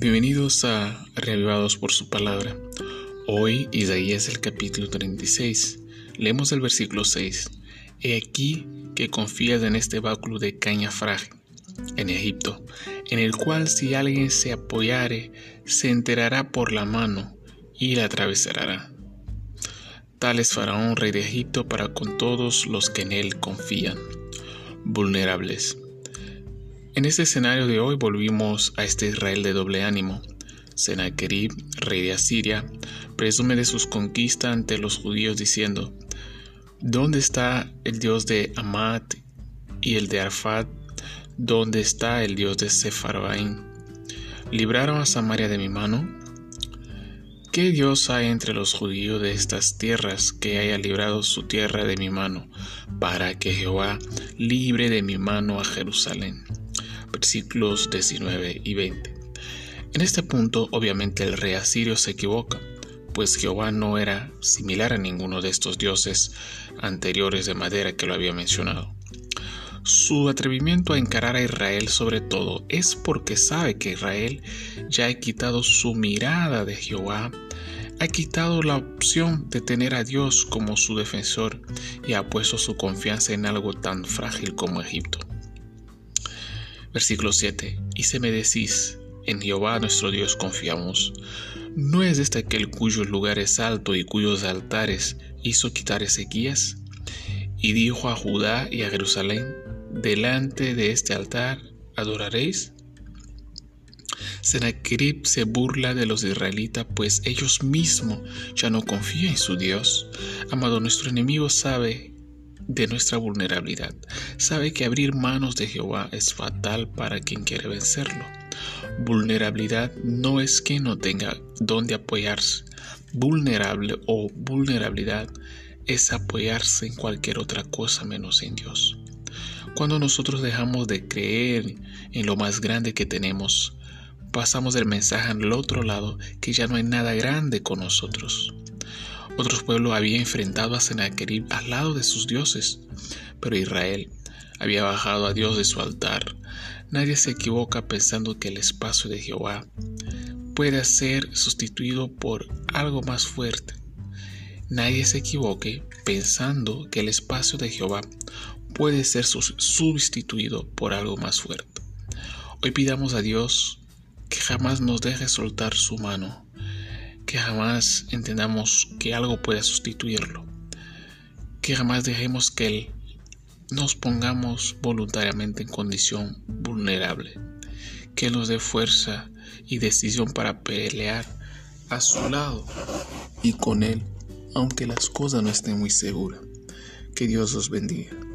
Bienvenidos a Reavivados por su palabra. Hoy Isaías el capítulo 36. Leemos el versículo 6. He aquí que confías en este báculo de caña frágil en Egipto, en el cual si alguien se apoyare, se enterará por la mano y la atravesará. Tal es Faraón, rey de Egipto, para con todos los que en él confían, vulnerables. En este escenario de hoy volvimos a este Israel de doble ánimo. Sennacherib, rey de Asiria, presume de sus conquistas ante los judíos diciendo, ¿Dónde está el Dios de Amat y el de Arfad? ¿Dónde está el Dios de Sepharvaim? ¿Libraron a Samaria de mi mano? ¿Qué Dios hay entre los judíos de estas tierras que haya librado su tierra de mi mano, para que Jehová libre de mi mano a Jerusalén? Versículos 19 y 20. En este punto, obviamente, el rey asirio se equivoca, pues Jehová no era similar a ninguno de estos dioses anteriores de madera que lo había mencionado. Su atrevimiento a encarar a Israel sobre todo es porque sabe que Israel ya ha quitado su mirada de Jehová, ha quitado la opción de tener a Dios como su defensor y ha puesto su confianza en algo tan frágil como Egipto. Versículo 7. Y se me decís, en Jehová nuestro Dios confiamos. ¿No es este aquel cuyo lugar es alto y cuyos altares hizo quitar Ezequías? Y dijo a Judá y a Jerusalén, delante de este altar adoraréis. Sennacherib se burla de los israelitas, pues ellos mismos ya no confían en su Dios. Amado, nuestro enemigo sabe de nuestra vulnerabilidad. Sabe que abrir manos de Jehová es fatal para quien quiere vencerlo. Vulnerabilidad no es que no tenga dónde apoyarse. Vulnerable o vulnerabilidad es apoyarse en cualquier otra cosa menos en Dios. Cuando nosotros dejamos de creer en lo más grande que tenemos, pasamos el mensaje al otro lado que ya no hay nada grande con nosotros. Otros pueblos habían enfrentado a Sennacherib al lado de sus dioses, pero Israel había bajado a Dios de su altar. Nadie se equivoca pensando que el espacio de Jehová puede ser sustituido por algo más fuerte. Nadie se equivoque pensando que el espacio de Jehová puede ser sustituido por algo más fuerte. Hoy pidamos a Dios que jamás nos deje soltar su mano que jamás entendamos que algo pueda sustituirlo, que jamás dejemos que Él nos pongamos voluntariamente en condición vulnerable, que nos dé fuerza y decisión para pelear a su lado y con Él, aunque las cosas no estén muy seguras. Que Dios os bendiga.